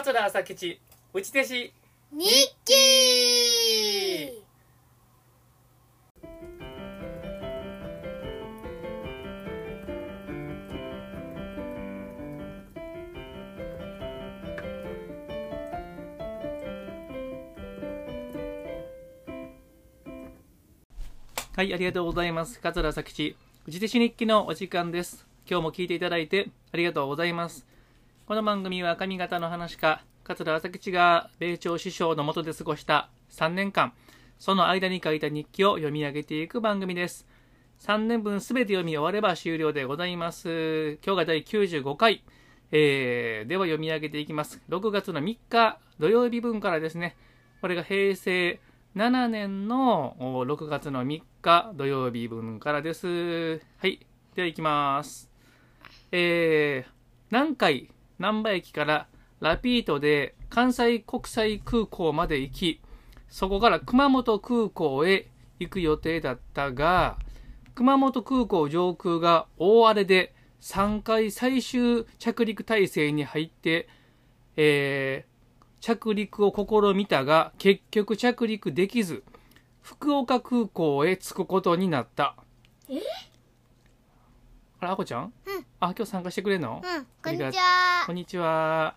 桂朝吉内弟子。日記。はいありがとうございます。桂朝吉内弟子日記のお時間です。今日も聞いていただいてありがとうございますこの番組は上方の話家桂朝吉が米朝師匠の下で過ごした3年間その間に書いた日記を読み上げていく番組です3年分すべて読み終われば終了でございます今日が第95回えー、では読み上げていきます6月の3日土曜日分からですねこれが平成7年の6月の3日土曜日分からです。はい。では行きます。えー、南海、難波駅からラピートで関西国際空港まで行き、そこから熊本空港へ行く予定だったが、熊本空港上空が大荒れで3回最終着陸態勢に入って、えー着陸を試みたが結局着陸できず福岡空港へ着くことになった。あれあこちゃん、うん。あ今日参加してくれんの、うん、こんにちこはん。にちは。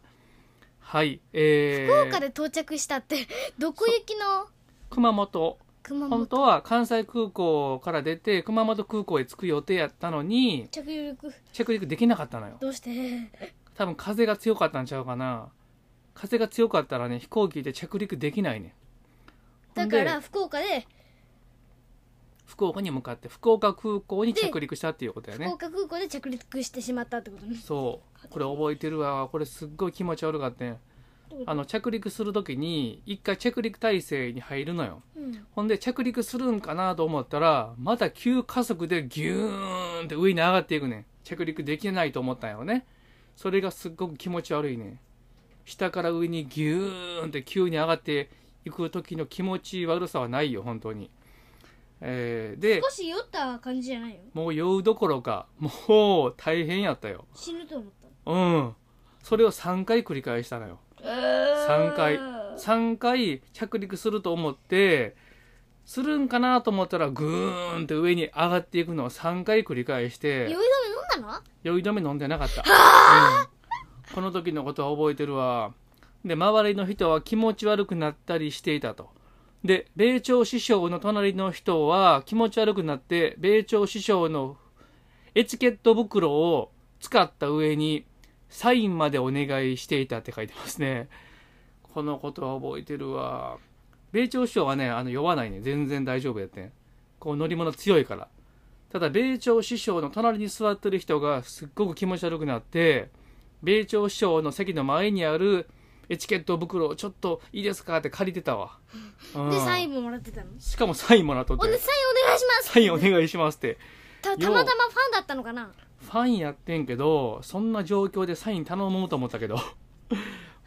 はいえー、福岡で到着したって、どこ行きの？熊本。熊本。本当は関西空港から出て熊本空港へ着く予定やったのに着陸。着陸できなかったのよ。どうして？多分風が強かったんちゃうかな。風が強かったらね飛行機で着陸できないねほんでだから福岡で、福岡に向かって福岡空港に着陸したっていうことやね。福岡空港で着陸してしまったってことね。そう。これ覚えてるわ。これすっごい気持ち悪かったねあの着陸する時に一回着陸態勢に入るのよ。うん。ほんで着陸するんかなと思ったらまた急加速でギューンって上に上がっていくねん。着陸できないと思ったんよね。それがすっごく気持ち悪いね下から上にギューンって急に上がっていく時の気持ち悪さはないよ本当にえーで少し酔った感じじゃないよ。もう酔うどころかもう大変やったよ。死ぬと思った。うん。それを3回繰り返したのよ。3回。3回着陸すると思ってするんかなと思ったらグーンって上に上がっていくのを3回繰り返し酔い止めて飲んだの？酔い止め飲んでなかった、うん。この時のことは覚えてるわ。で周りの人は気持ち悪くなったりしていたとで米朝師匠の隣の人は気持ち悪くなって米朝師匠のエチケット袋を使った上にサインまでお願いしていたって書いてますね。このことは覚えてるわ。米朝師匠はねあの酔わないね。全然大丈夫やってん。こう乗り物強いから。ただ米朝師匠の隣に座ってる人がすっごく気持ち悪くなって米朝師匠の席の前にあるエチケット袋をちょっといいですかって借りてたわ、うん。で、サインももらってたの？しかもサインもらっとって。サインお願いしますサインお願いしますって。たたまたまファンだったのかな？ファンやってんけどそんな状況でサイン頼もうと思ったけど。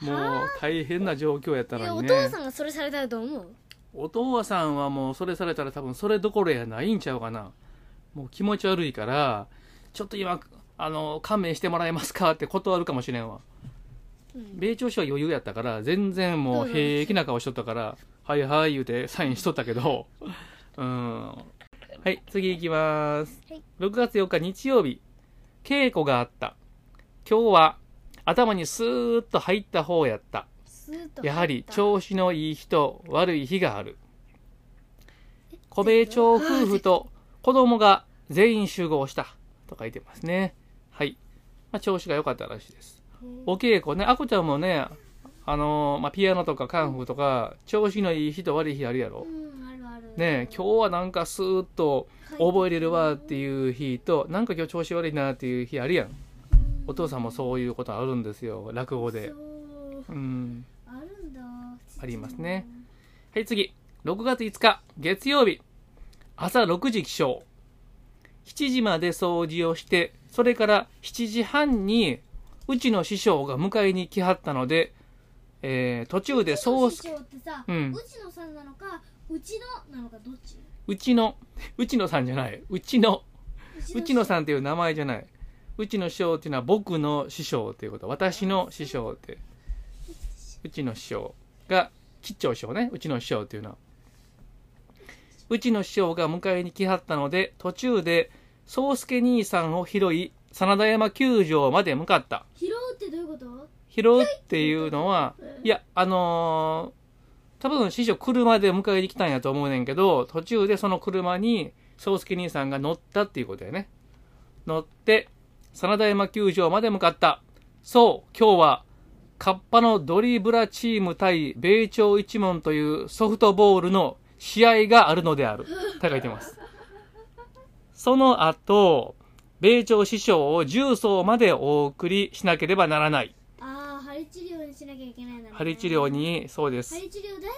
もう大変な状況やったいやおのにね父さんがそれされたらと思う？お父さんはもうそれされたら多分それどころやないんちゃうかな。もう気持ち悪いからちょっと今あの勘弁してもらえますかって断るかもしれんわ。うん米朝氏は余裕やったから全然もう平気な顔しとったから「はいはい」言うてサインしとったけど。うん。はい次いきます、はい。6月4日日曜日。稽古があった。今日は頭にスーッと入った方やった。やはり調子のいい日と悪い日がある。小米町夫婦と子供が全員集合した。と書いてますね。はい、まあ、調子が良かったらしいですお稽古ね。あこちゃんもねあのーまあ、ピアノとかカンフーとか調子のいい日と悪い日あるやろ。うんあるある。ねえ今日はなんかスーッと覚えれるわっていう日となんか今日調子悪いなっていう日あるやん。お父さんもそういうことあるんですよ。落語で。う。ん。あるんだ。ありますね。はい次。6月5日月曜日。朝6時起床。7時まで掃除をしてそれから7時半にうちの師匠が迎えに来はったので、えー途中でソースうちの師匠ってさ、ううんちのさんなのかうちのなのかどっち？うちの うちのさんじゃない。うちのうちのんさんっていう名前じゃない。うちの師匠っていうのは僕の師匠っていうこと。私の師匠って。うちの師匠が吉兆師匠ね。うちの師匠っていうのは。うちの師匠が迎えに来はったので途中で宗介兄さんを拾い真田山球場まで向かった拾うってどういうこと？拾うっていうのは、いや、あのー多分師匠車で迎えに来たんやと思うねんけど、途中でその車に、宗介兄さんが乗ったっていうことやね。乗って、真田山球場まで向かった。そう、今日は、カッパのドリブラチーム対米朝一門というソフトボールの試合があるのである。って書いてます。その後、米朝師匠を重曹までお送りしなければならない。ああ針治療にしなきゃいけないんだね針治療に、そうです。針治療大好きだね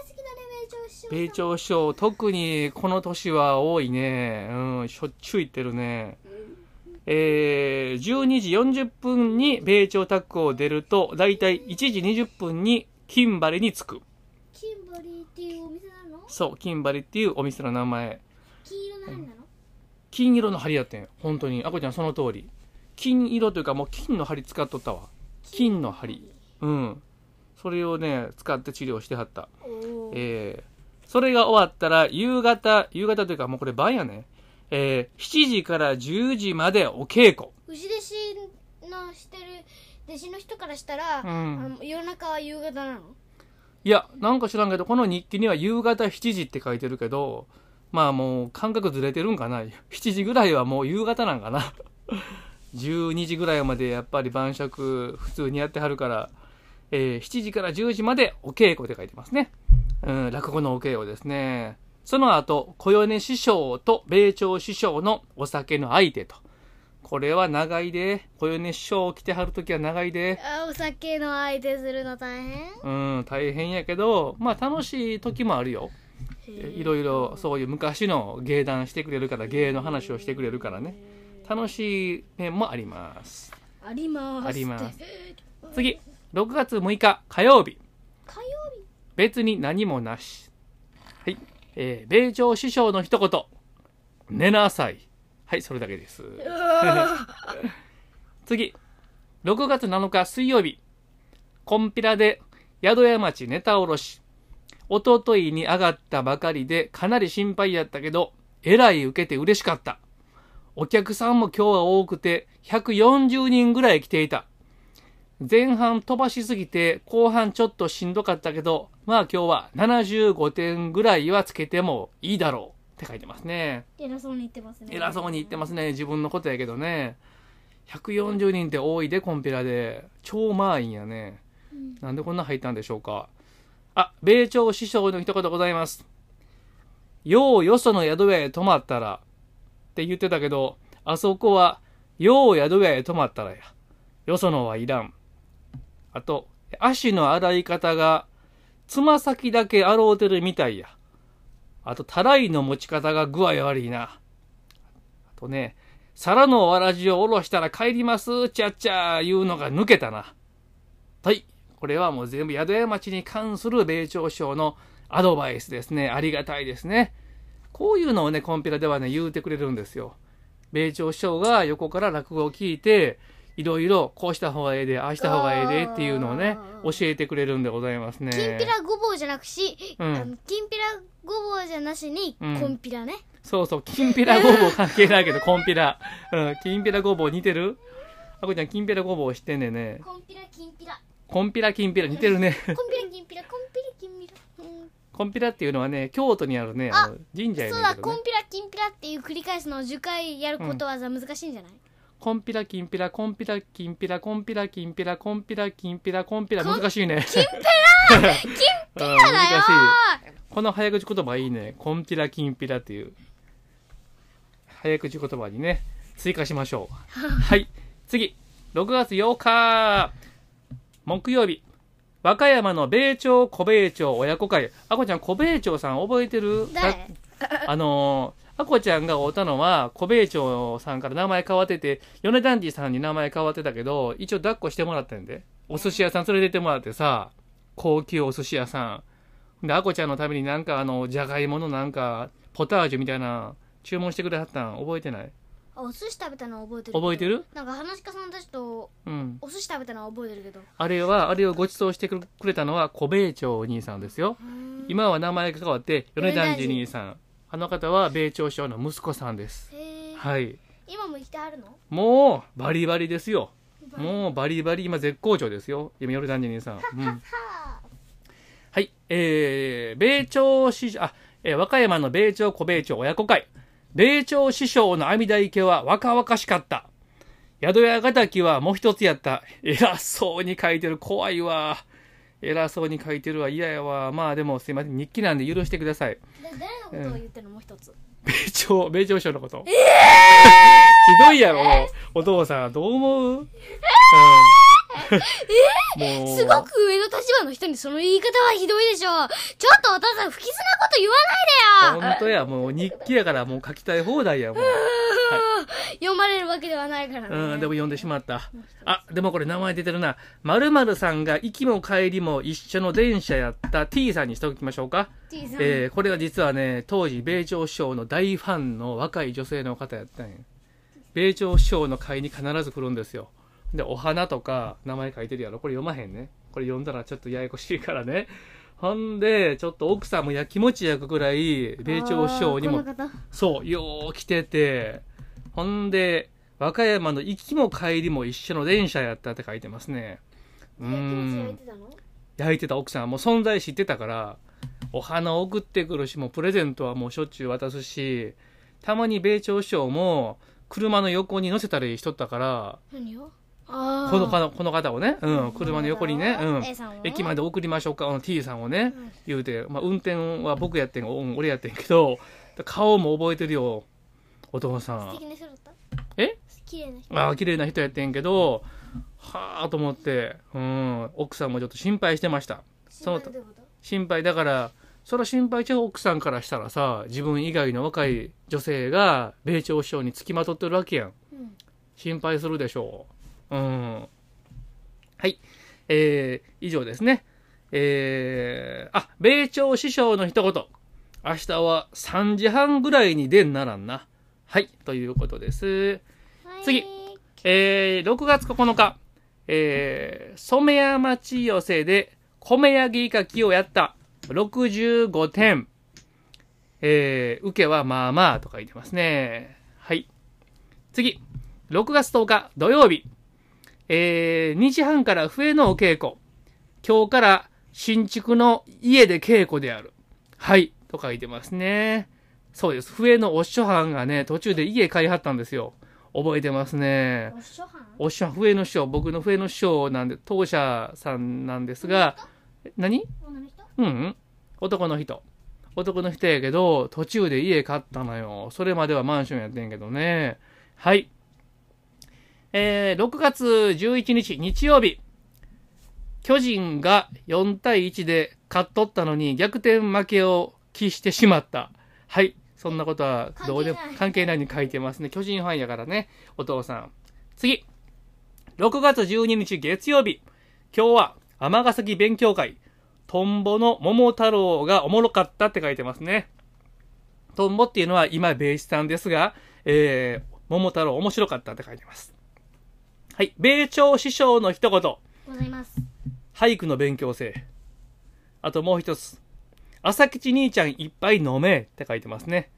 米朝師匠米朝師匠、特にこの年は多いね。うん、しょっちゅう行ってるね。えー、12時40分に米朝タッグを出ると、だいたい1時20分に金バリに着く。キンバリーっていうお店なの？そう、金バリっていうお店の名前。金色なの金色の針やってん。本当に。あこちゃんその通り。金色というかもう金の針使っとったわ。金の針。うん。それをね、使って治療してはった。えーそれが終わったら、夕方、夕方というかもうこれ晩やね。えー7時から10時までお稽古。牛弟子のしてる弟子の人からしたら、うん夜中は夕方なの？いや、なんか知らんけど、この日記には夕方7時って書いてるけど、まあもう感覚ずれてるんかな。7時ぐらいはもう夕方なんかな。12時ぐらいまでやっぱり晩酌普通にやってはるから、えー7時から10時までお稽古って書いてますね。うん、落語のお稽古ですね。その後、小米師匠と米朝師匠のお酒の相手と。これは長いで。小米師匠来てはるときは長いで。あお酒の相手するの大変？うん、大変やけど、まあ楽しい時もあるよ。いろいろそういう昔の芸談してくれるから、芸の話をしてくれるからね。楽しい面もあります。ありますあります次、6月6日火曜日。火曜日別に何もなし。はい。えー、米朝師匠の一言。寝なさい。はい、それだけです。次。6月7日水曜日。コンピラで宿屋町ネタおろし。おとといに上がったばかりでかなり心配やったけど、えらい受けて嬉しかった。お客さんも今日は多くて140人ぐらい来ていた。前半飛ばしすぎて後半ちょっとしんどかったけど、まあ今日は75点ぐらいはつけてもいいだろうって書いてますね。偉そうに言ってますね偉そうに言ってますね。自分のことやけどね。140人って多いで、コンピラで。超満員やね。なんでこんな入ったんでしょうか。あ、米朝師匠の一言ございます。ようよその宿屋へ泊まったら、って言ってたけど、あそこは、よう宿屋へ泊まったらや。よそのはいらん。あと、足の洗い方が、つま先だけ洗うてるみたいや。あと、たらいの持ち方が具合悪いな。あとね、皿のわらじを下ろしたら帰ります、ちゃっちゃ言うのが抜けたな。はい。これはもう全部宿屋町に関する米朝省のアドバイスですね。ありがたいですね。こういうのをね、コンピラではね、言うてくれるんですよ。米朝師匠が横から落語を聞いて、いろいろこうした方がええで、ああした方がええでっていうのをね、教えてくれるんでございますね。きんぴらごぼうじゃなくし、うんあのきんぴらごぼうじゃなしに、うんこんぴらねそうそう、きんぴらごぼう関係ないけど、コンピラ。うん、きんぴらごぼう似てる？あこちゃん、きんぴらごぼう知ってんねんね。こんぴらきんぴらコンピラきんぴら似てるね。こんぴらきんぴらこんぴらきんぴら、うん、コンピラっていうのはね、京都にあるね、あの神社やそうだねんけどね。こんぴらきんぴらっていう繰り返すのを10回やることわざ難しいんじゃない、コンピラきんぴら、コンピラきんぴら、コンピラきんぴら、コンピラきんぴら、コンピラ、難しいね。きんぴらきんぴらだよ。この早口言葉いいね。コンピラきんぴらっていう。早口言葉にね、追加しましょう。はい。次。6月8日、木曜日。和歌山の米朝小米朝親子会。あこちゃん、小米朝さん覚えてる？誰？あのー、あこちゃんが会うたのは、小米朝さんから名前変わってて、米ダンディさんに名前変わってたけど、一応抱っこしてもらったんで。お寿司屋さん連れてってもらってさ、高級お寿司屋さん。で、あこちゃんのためになんかあの、じゃがいものなんか、ポタージュみたいな、注文してくれはったん覚えてない？あお寿司食べたのは覚えてる覚えてる？なんか話し家さんたちとうん。お寿司食べたのは覚えてるけどあれは、あれをご馳走してくれたのは、小米町兄さんですよ。今は名前が変わって、米團次兄さん。あの方は、米朝師匠の息子さんです。はい。今も生きてあるの？もう、バリバリですよ。もう、バリバリ、今絶好調ですよ。今、米團次兄さん。うん。ははい。えー、米朝師匠、あ、えー和歌山の米朝小米朝親子会。米朝師匠の阿弥陀池は若々しかった。宿屋ヶ滝はもう一つやった。偉そうに書いてる。怖いわ。偉そうに書いてるわ。嫌やわ。まあでもすいません。日記なんで許してください。で誰のことを言ってるの？もう一つ 米朝、米朝師匠のこと。ひどいやろ、お父さん。どう思う、うん、もう。すごく上の立場の人にその言い方はひどいでしょちょっとお父さん不吉なこと言わないでよ本当や、もう日記やからもう書きたい放題や、もう。読まれるわけではないからねうん、でも読んでしまった。あ、でもこれ名前出てるな。〇〇さんが行きも帰りも一緒の電車やった T さんにしておきましょうか。T さん、えー、これが実はね、当時、米朝師匠の大ファンの若い女性の方やったんや。米朝師匠の会に必ず来るんですよ。で、お花とか名前書いてるやろ。これ読まへんね。これ読んだらちょっとややこしいからね。ほんで、ちょっと奥さんもやきもち焼くぐらい、米朝師匠にもそう、よう来てて、ほんで、和歌山の行きも帰りも一緒の電車やったって書いてますね。うん。てたの？焼いてた奥さんはもう存在知ってたから、お花を送ってくるし、もうプレゼントはもうしょっちゅう渡すし、たまに米朝師匠も車の横に乗せたりしとったから、何を？この方この方をね、うん、車の横にね、うん、駅まで送りましょうか、あの T さんをね、うん。言うて、まあ、運転は僕やってんが、うん俺やってんけど、顔も覚えてるよ、お父さん。素敵。な人だった？え？綺麗な人。ああ、綺麗な人やってんけど、はあと思って、うん、奥さんもちょっと心配してました。その心配だから、それは心配ちゃう奥さんからしたらさ、自分以外の若い女性が米朝首相につきまとってるわけやん。心配するでしょう。うん。はい。えー、以上ですね。えー、あ、米朝師匠の一言。明日は3時半ぐらいに出んならんな。はい。ということです。はい次えー、6月9日、えー、染谷町寄せで米焼きかきをやった。65点。えー、受けはまあまあと書いてますね。はい。次。6月10日土曜日。えー、2時半から笛のお稽古。今日から新築の家で稽古である。はい。と書いてますね。そうです。笛のお師匠班がね、途中で家買いはったんですよ。覚えてますね。お師匠はんお師匠、笛の師匠、僕の笛の師匠なんで、当社さんなんですが、え何？女の人？うんうん。男の人。男の人やけど、途中で家買ったのよ。それまではマンションやってんけどね。はい。えー、6月11日、日曜日。巨人が4対1で勝っとったのに逆転負けを喫してしまった。はい。そんなことはどうでも関係ないに書いてますね。巨人ファンやからね、お父さん。次。6月12日月曜日。今日は尼崎勉強会。トンボの桃太郎がおもろかったって書いてますね。トンボっていうのは今ベイスさんですが、えー、桃太郎面白かったって書いてます。はい。米朝師匠の一言。ございます俳句の勉強せえ。あともう一つ。朝吉兄ちゃんいっぱい飲めって書いてますね。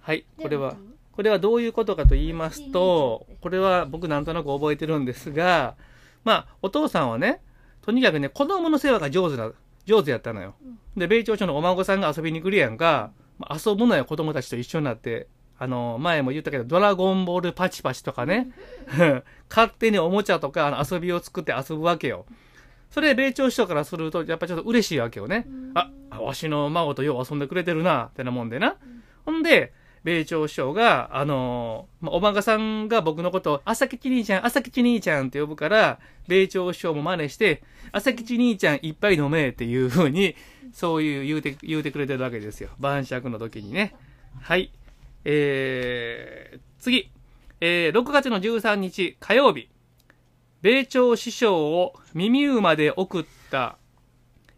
はい。これは、これはどういうことかと言いますと、これは僕なんとなく覚えてるんですが、まあ、お父さんはね、とにかくね、子供の世話が上手な、上手やったのよ。で、米朝町のお孫さんが遊びに来るやんか、まあ遊ぶのよ、子供たちと一緒になって。あの、前も言ったけど、ドラゴンボールパチパチとかね、勝手におもちゃとかあの遊びを作って遊ぶわけよ。それ、米朝師匠からすると、やっぱちょっと嬉しいわけよね。あ、わしの孫とよう遊んでくれてるな、ってなもんでな。ほんで、米朝師匠が、あのーまあお孫さんが僕のことを、朝吉兄ちゃん、朝吉兄ちゃんって呼ぶから、米朝師匠も真似して、朝吉兄ちゃんいっぱい飲めっていう風に、そういう言うて、言うてくれてるわけですよ。晩酌の時にね。はい。えー、次。えー、6月の13日火曜日。米朝師匠を耳馬で送った、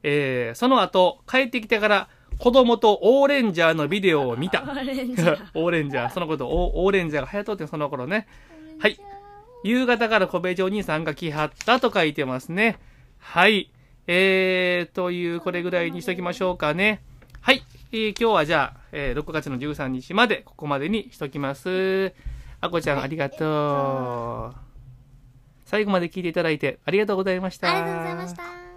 えー、その後、帰ってきてから、子供とオーレンジャーのビデオを見た。オレンジャ ーレンジャー、そのこと、オオーレンジャーが流行っとってその頃ね。はい。夕方から小部長兄さんが来はったと書いてますね。はい。えー、という、これぐらいにしときましょうかね。はい。えー今日はじゃあ、えー6月の13日まで、ここまでにしときます。あこちゃん、ありがとう。最後まで聞いていただいてありがとうございました。ありがとうございました。